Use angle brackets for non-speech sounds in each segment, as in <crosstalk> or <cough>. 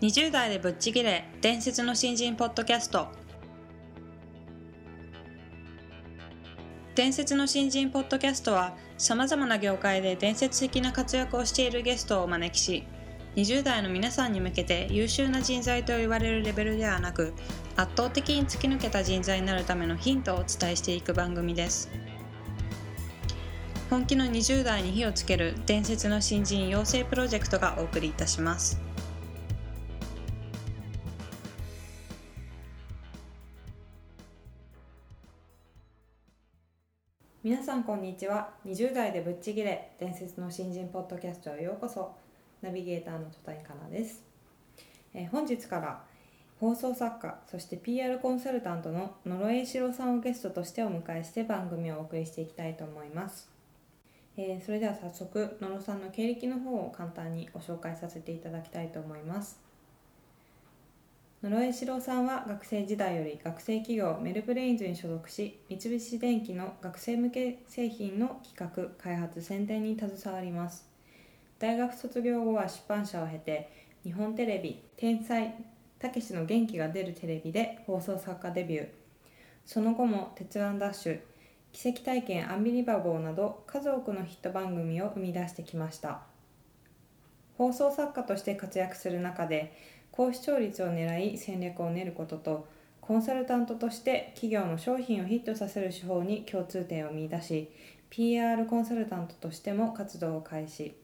20代でぶっちぎれ伝説の新人ポッドキャスト。伝説の新人ポッドキャストはさまざまな業界で伝説的な活躍をしているゲストをお招きし20代の皆さんに向けて優秀な人材と言われるレベルではなく圧倒的に突き抜けた人材になるためのヒントをお伝えしていく番組です。本気の20代に火をつける伝説の新人養成プロジェクトがお送りいたします。皆さんこんにちは。20代でぶっちぎれ伝説の新人ポッドキャストへようこそ。ナビゲーターの戸谷香奈です、えー本日から放送作家そして PR コンサルタントの野呂栄志郎さんをゲストとしてお迎えして番組をお送りしていきたいと思います、えーそれでは早速野呂さんの経歴の方を簡単にご紹介させていただきたいと思います。野呂栄志郎さんは学生時代より学生企業メルブレインズに所属し三菱電機の学生向け製品の企画開発宣伝に携わります。大学卒業後は出版社を経て日本テレビ「天才たけしの元気が出るテレビ」で放送作家デビュー。その後も「鉄腕ダッシュ」「奇跡体験アンビリバボー」など数多くのヒット番組を生み出してきました。放送作家として活躍する中で高視聴率を狙い戦略を練ることとコンサルタントとして企業の商品をヒットさせる手法に共通点を見出し PR コンサルタントとしても活動を開始。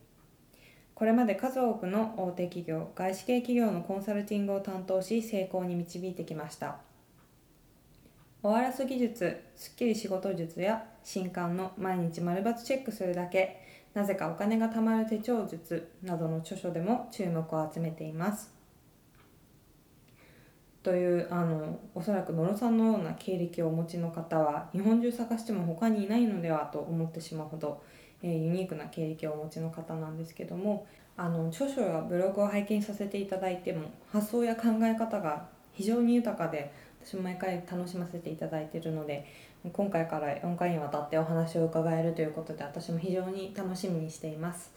これまで数多くの大手企業外資系企業のコンサルティングを担当し成功に導いてきました。終わらす技術スッキリ仕事術や新刊の毎日丸抜チェックするだけ。なぜかお金が貯まる手帳術などの著書でも注目を集めています。というあのおそらく野呂さんのような経歴をお持ちの方は日本中探しても他にいないのではと思ってしまうほど、えーユニークな経歴をお持ちの方なんですけどもあの著書やブログを拝見させていただいても発想や考え方が非常に豊かで私も毎回楽しませていただいているので今回から4回にわたってお話を伺えるということで私も非常に楽しみにしています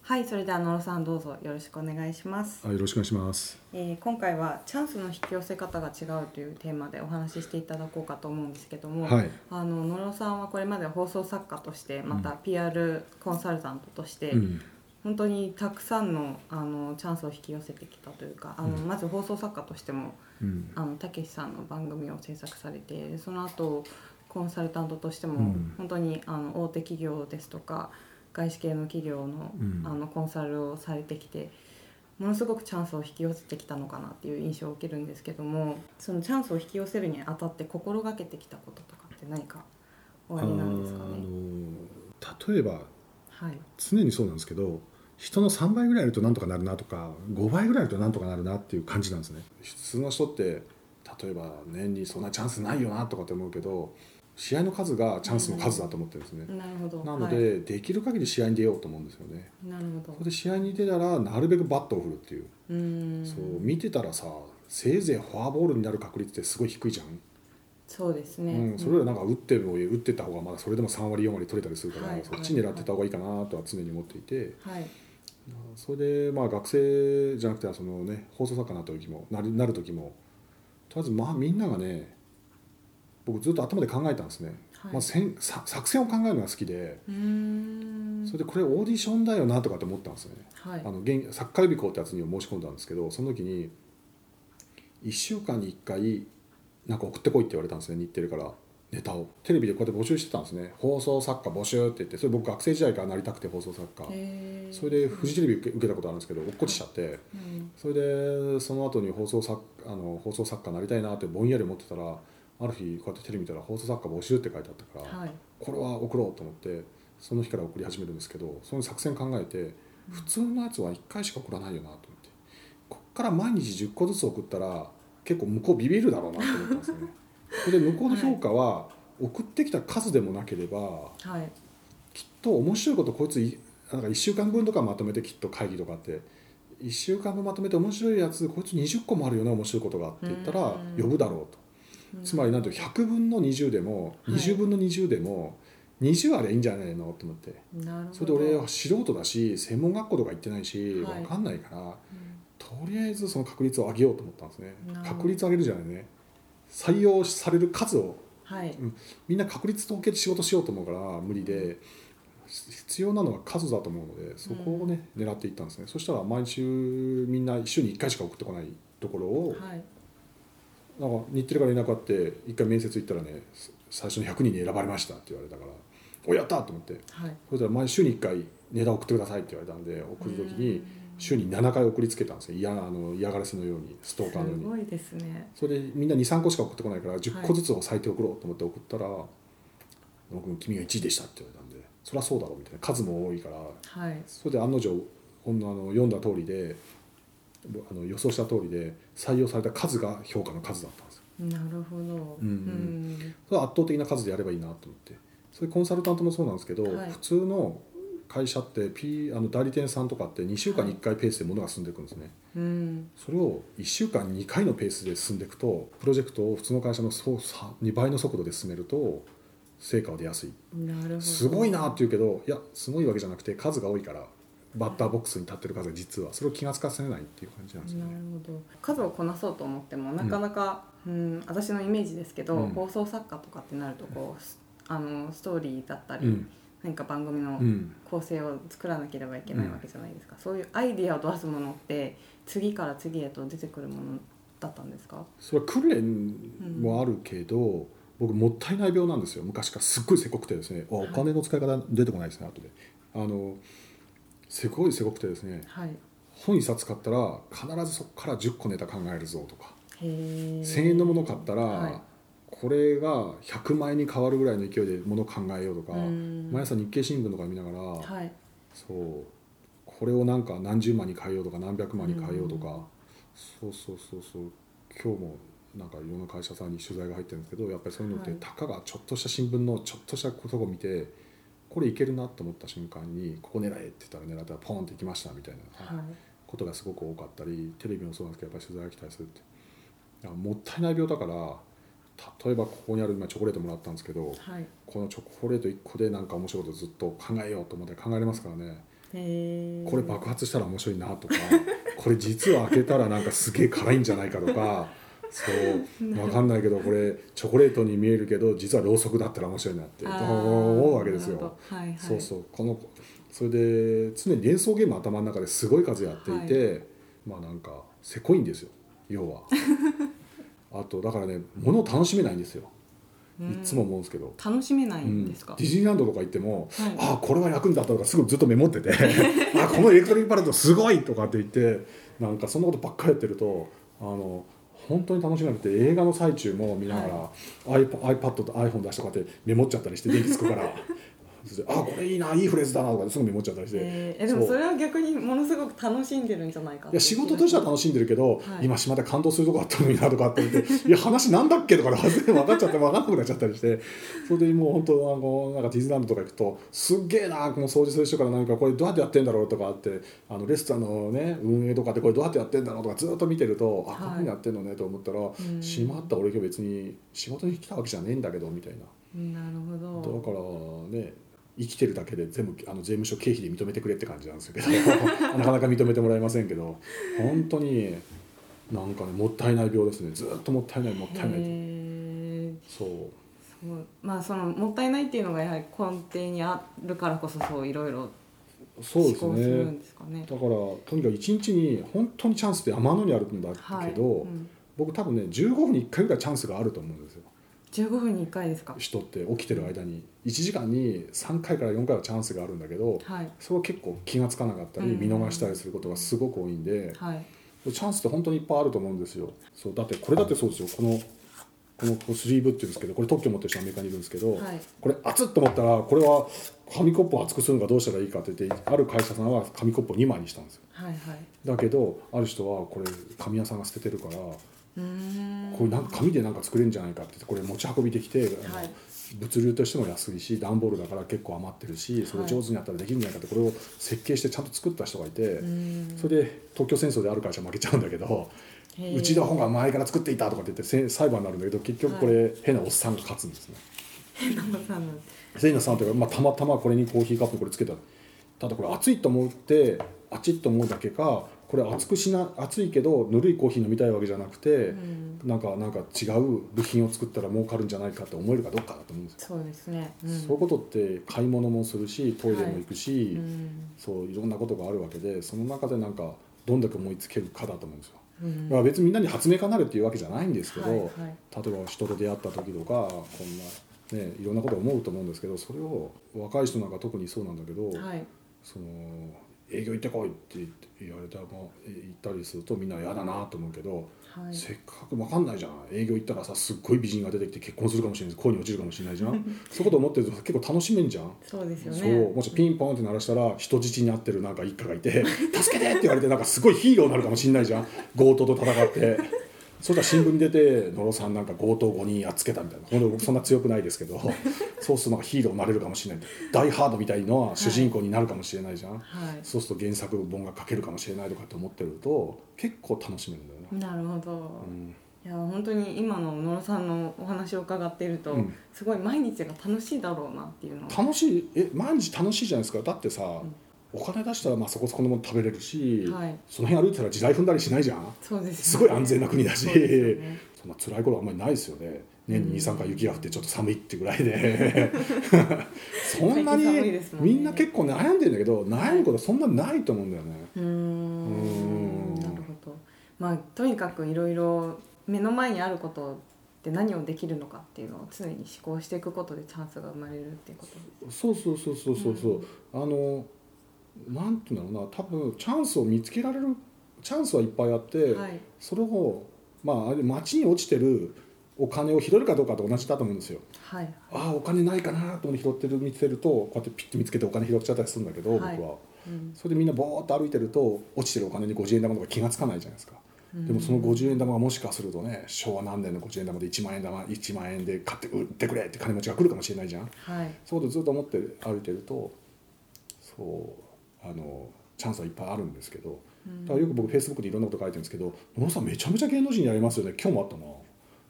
はいそれでは野呂さんどうぞよろしくお願いしますあよろしくお願いします。えー今回はチャンスの引き寄せ方が違うというテーマでお話ししていただこうかと思うんですけども、はい。あの野呂さんはこれまで放送作家としてまた PR コンサルタントとして、うん。本当にたくさんのあのチャンスを引き寄せてきたというかあの、うん。まず放送作家としてもたけしさんの番組を制作されてその後コンサルタントとしても、うん。本当にあの大手企業ですとか外資系の企業の,、うん。あのコンサルをされてきてものすごくチャンスを引き寄せてきたのかなっていう印象を受けるんですけどもそのチャンスを引き寄せるにあたって心がけてきたこととかって何かおありなんですかね？あの例えばはい、常にそうなんですけど人の3倍ぐらいいるとなんとかなるなとか5倍ぐらいいるとなんとかなるなっていう感じなんですね。普通の人って例えば年にそんなチャンスないよなとかって思うけど試合の数がチャンスの数だと思ってるんですね、なるほど。なのはい。で、できる限り試合に出ようと思うんですよね。なるほど。それで試合に出たらなるべくバットを振るっていう、うーん。そう見てたらさせいぜいフォアボールになる確率ってすごい低いじゃん。そうですね、うん、それよりなんか打っても打ってた方がまだそれでも3割4割取れたりするから、はい。そっち狙ってた方がいいかなとは常に思っていて、はいそれでまあ学生じゃなくてそのね放送作家になった時もなるなる時もとりあえずまあみんながね僕ずっと頭で考えたんですね、はい。まあ、戦さ作戦を考えるのが好きでそれでこれオーディションだよなとかって思ったんですね、はい。あの現サッカー予備校ってやつに申し込んだんですけどその時に1週間に1回なんか送ってこいって言われたんですね日テレからネタをテレビでこうやって募集してたんですね。放送作家募集って言ってそれ僕学生時代からなりたくて放送作家。それでフジテレビ受け受けたことあるんですけど落っこちちゃって。うん。それでその後に放送作あの放送作家になりたいなってぼんやり思ってたらある日こうやってテレビ見たら放送作家募集って書いてあったから、はい。これは送ろうと思ってその日から送り始めるんですけどその作戦考えて普通のやつは1回しか送らないよなと思って。こっから毎日10個ずつ送ったら結構向こうビビるだろうなと思ったんですよね。で向こうの評価は送ってきた数でもなければはい。きっと面白いことこいついなんか1週間分とかまとめてきっと会議とかあって1週間分まとめて面白いやつこいつ20個もあるよな面白いことがって言ったらうん。呼ぶだろうと。つまりなんていう100分の20でもはい。20分の20でも20あれいいんじゃないのと思って。なるほど。それで俺は素人だし専門学校とか行ってないしはい。分かんないから、うん。とりあえずその確率を上げようと思ったんですね。確率上げるじゃないね採用される数をはい。みんな確率統計で仕事しようと思うから無理で必要なのは数だと思うのでそこをね、狙っていったんですね。そしたら毎週みんな週に1回しか送ってこないところをはい。なんか日テレから連絡あって1回面接行ったらね最初の100人に選ばれましたって言われたからおやったと思って。はい。そしたら毎週に1回ネタ送ってくださいって言われたんで送る時に週に7回送りつけたんですよ。嫌なあの嫌がらせのようにストーカーのように。すごいですね。それでみんな23個しか送ってこないから10個ずつを最低送ろうと思って送ったら「僕も君が1位でした」って言われたんでそりゃそうだろうみたいな数も多いからはい。それで案の定ほんのあの読んだ通りであの予想した通りで採用された数が評価の数だったんですよ。なるほど。うん。うん。それは圧倒的な数でやればいいなと思って。それコンサルタントもそうなんですけど、はい。普通の会社って P あの代理店さんとかって2週間に1回ペースで物が進んでいくんですね、うん。それを1週間に2回のペースで進んでいくとプロジェクトを普通の会社のそうさ2倍の速度で進めると成果は出やすい。なるほど。すごいなって言うけどいやすごいわけじゃなくて数が多いからバッターボックスに立ってる数が実はそれを気が付かせないっていう感じなんですよなるね。ほど。数をこなそうと思ってもなかなか、うん私のイメージですけど、うん。放送作家とかってなるとこうすあのストーリーだったり、うん何か番組のうん。構成を作らなければいけないわけじゃないですか、そういうアイディアを出すものって次から次へと出てくるものだったんですか？それは訓練もあるけど、僕もったいない病なんですよ。昔からすっごいせこくてですね。あお金の使い方出てこないですね後で。あのせこいせこくてですねはい。本一冊買ったら必ずそこから10個ネタ考えるぞとか。へえ1,000円のもの買ったら、はいこれが100万円に変わるぐらいの勢いでものを考えようとか、うん。毎朝日経新聞とか見ながら、はい。そうこれをなんか何十万に変えようとか何百万に変えようとか、うん。そうそうそうそう今日もなんかいろんな会社さんに取材が入ってるんですけどやっぱりそういうのって、はい。たかがちょっとした新聞のちょっとしたことを見てこれいけるなと思った瞬間にここ狙えって言ったら狙ったらポンっていきましたみたいなはい。ことがすごく多かったりテレビもそうなんですけどやっぱり取材が来たりするって。もったいない病だから例えばここにある今チョコレートもらったんですけどはい。このチョコレート1個でなんか面白いことずっと考えようと思って考えれますからね。これ爆発したら面白いなとか <laughs> これ実は開けたらなんかすげえ辛いんじゃないかとか <laughs> そう分かんないけどこれチョコレートに見えるけど実はろうそくだったら面白いなって思うわけですよ。はいはい。そうそう。このそれで常に連想ゲーム頭の中ですごい数やっていて、まあなんかせこいんですよ。要は。<laughs> あとだからね物を楽しめないんですよ。いつも思うんですけど。楽しめないうんんですか、ディズニーランドとか行っても、はい。ああこれは役に立ったとかすぐずっとメモってて <laughs> あこのエレクトリックパレットすごいとかって言ってなんかそんなことばっかりやってるとあの本当に楽しめなくて映画の最中も見ながら、iPad, iPad と iPhone 出してこうやってメモっちゃったりして電気つくからあこれいいないいフレーズだなとかですぐメモっちゃったりして。えーえでもそれは逆にものすごく楽しんでるんじゃないかいや仕事としては楽しんでるけど、はい。今島で感動するとこあったのになとかって言って「<laughs> いや話なんだっけ?」とかで全然分かっちゃって分かんなくなっちゃったりして。それでもう本当あのなんかディズニーランドとか行くとすっげえなこの掃除する人から何かこれどうやってやってんだろうとかってあのレストランのね運営とかってこれどうやってやってんだろうとかずっと見てると、あはい。こういうふうにやってんのねと思ったら、ん。しまった俺今日別に仕事に来たわけじゃねえんだけどみたいな。なるほど。だからね生きてるだけで全部あの税務署経費で認めてくれって感じなんですけど <laughs> なかなか認めてもらえませんけど本当になんかねもったいない病ですね。ずっともったいないもったいないそう。まあそのもったいないっていうのがやはり根底にあるからこそそういろいろそうですね。ですかね。だからとにかく一日に本当にチャンスって山のにあるんだけど、はい、うん、僕多分ね15分に1回ぐらいチャンスがあると思うんですよ15分に1回ですか？人って起きてる間に1時間に3回から4回はチャンスがあるんだけどはい。それを結構気が付かなかったりうん。見逃したりすることがすごく多いんで、はい。チャンスって本当にいっぱいあると思うんですよ。そうだってこれだってそうですよ。このこのスリーブっていうんですけどこれ特許持ってる人アメリカにいるんですけど、はい。これ熱っと思ったらこれは紙コップを熱くするのがどうしたらいいかって言ってある会社さんは紙コップを2枚にしたんですよ。はいはい。だけどある人はこれ紙屋さんが捨ててるからこれなんか紙でなんか作れるんじゃないかってこれ持ち運びできて、あのはい。物流としても安いし段ボールだから結構余ってるしそれ上手にやったらできるんじゃないかってこれを設計してちゃんと作った人がいて、うーん。それで特許戦争である会社負けちゃうんだけど。うちの方が前から作っていたとかって言ってせ裁判になるんだけど結局これ、変なおっさんが勝つんですね。変なさんの変なさんというか、まあ、たまたまこれにコーヒーカップにこれつけた。ただこれ熱いと思ってあちっと思うだけかこれ熱くしな熱いけどぬるいコーヒー飲みたいわけじゃなくて、うん。なんかなんか違う部品を作ったら儲かるんじゃないかって思えるかどうかだと思うんですよ、そうですね、うん、そういうことって買い物もするしトイレも行くし、うん。そういろんなことがあるわけでその中でなんかどんだけ思いつけるかだと思うんですよ。うん。まあ、別にみんなに発明家になるっていうわけじゃないんですけど、はいはい。例えば人と出会った時とかこんな、ね、いろんなこと思うと思うんですけどそれを若い人なんか特にそうなんだけど、はい。その営業行ってこいって言われたらもう行ったりするとみんな嫌だなと思うけど、はい。せっかく分かんないじゃん。営業行ったらさすっごい美人が出てきて結婚するかもしれない恋に落ちるかもしれないじゃんそういうこと思ってると結構楽しめんじゃん。そうですよね。そうもしピンポンって鳴らしたら人質になってるなんか一家がいて「<laughs> 助けて!」って言われてなんかすごいヒーローになるかもしれないじゃん。強盗と戦ってそしたら新聞に出て野呂さんなんか強盗5人やっつけたみたいな。ほんと僕そんな強くないですけどそうするとなんかヒーローになれるかもしれない。ダイ・ハードみたいな主人公になるかもしれないじゃん、はい。そうすると原作本が書けるかもしれないとかって思ってると結構楽しめるんだよね。なるほど、うん。いや本当に今の野呂さんのお話を伺っていると、うん。すごい毎日が楽しいだろうなっていうのを楽しいえ毎日楽しいじゃないですか。だってさ、お金出したらまあそこそこのもの食べれるし、はい。その辺歩いてたら地雷踏んだりしないじゃん。そうですすごい安全な国だし。そね。そんな辛いことあんまりないですよね。年に23回雪が降ってちょっと寒いってぐらいで。<laughs> そんなに、みんな結構悩んでんだけど悩むことそんなないと思うんだよね、うん。ん。なるほど。まあとにかくいろいろ目の前にあることで何をできるのかっていうのを常に思考していくことでチャンスが生まれるっていうこと。そうそうそうそうそう。そう、あのなんていうんだろうな多分チャンスを見つけられるチャンスはいっぱいあって、はい。それをまあ街に落ちてるお金を拾えるかどうかと同じだと思うんですよ。はい。ああお金ないかなと思って拾ってる見つけるとこうやってピッて見つけてお金拾っちゃったりするんだけど、はい。僕は。うん。それでみんなボーっと歩いてると落ちてるお金に50円玉とか気がつかないじゃないですか、でもその50円玉がもしかするとね昭和何年の50円玉で1万円玉1万円で買って売ってくれって金持ちが来るかもしれないじゃん。はい。そういうことずっと思って歩いてるとそうあのチャンスはいっぱいあるんですけどだからよく僕フェイスブックでいろんなこと書いてるんですけど「野呂さんめちゃめちゃ芸能人になりますよね。今日もあったな」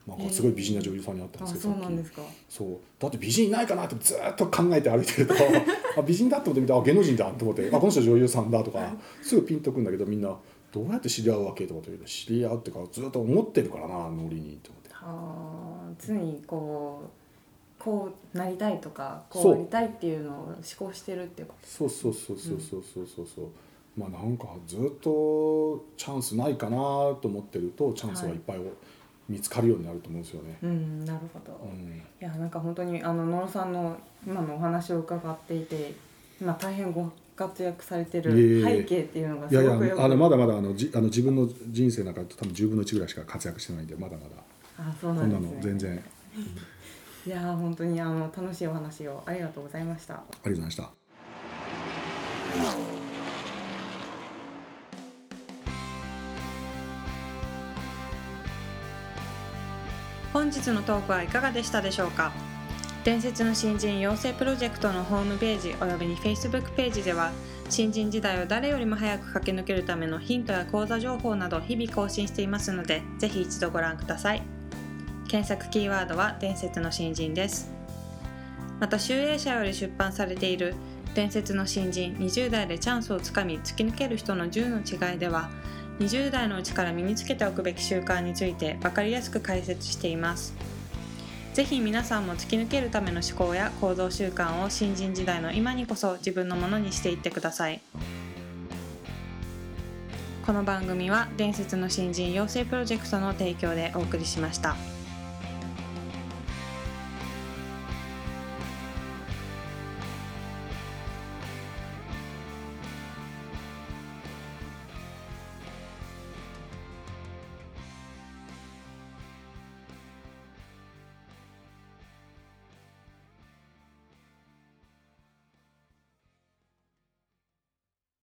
なんかすごい美人な女優さんに会ったんあですけど、そうなんですか。そう。だって美人いないかなってずっと考えて歩いてると <laughs> あ美人だって思ってみてあ芸能人だと思ってあこの人女優さんだとかすぐピンとくんだけどみんなどうやって知り合うわけとかって言うと知り合うっていうかずっと思ってるからなノリにと思って。あー常にこうこうなりたいとかこそう。うありたいっていうのを思考してるっていうこそうそうそうそうそうそうそうそう。まあなんかずっとチャンスないかなと思ってるとチャンスはい。っぱい見つかるようになると思うんですよね。とうんなるほど、うん。いやなんか本当にあの野呂さんの今のお話を伺っていて今大変ご活躍されてるえ背景っていうのがいやいすごくよく。やあのまだまだあのじあの自分の人生なんか多分10分の1ぐらいしか活躍してないんでまだまだ。あそうなこんなのんですね全然いやー本当にあの楽しいお話をありがとうございました。がとうございました。本日のトークはいかがでしたでしょうか？伝説の新人養成プロジェクトのホームページおよびに Facebook ページでは新人時代を誰よりも早く駆け抜けるためのヒントや講座情報など日々更新していますのでぜひ一度ご覧ください検索キーワードは伝説の新人です。また集英社より出版されている伝説の新人20代でチャンスをつかみ突き抜ける人の10の違いでは20代のうちから身につけておくべき習慣について分かりやすく解説しています。ぜひ皆さんも突き抜けるための思考や行動習慣を新人時代の今にこそ自分のものにしていってください。この番組は伝説の新人養成プロジェクトの提供でお送りしました。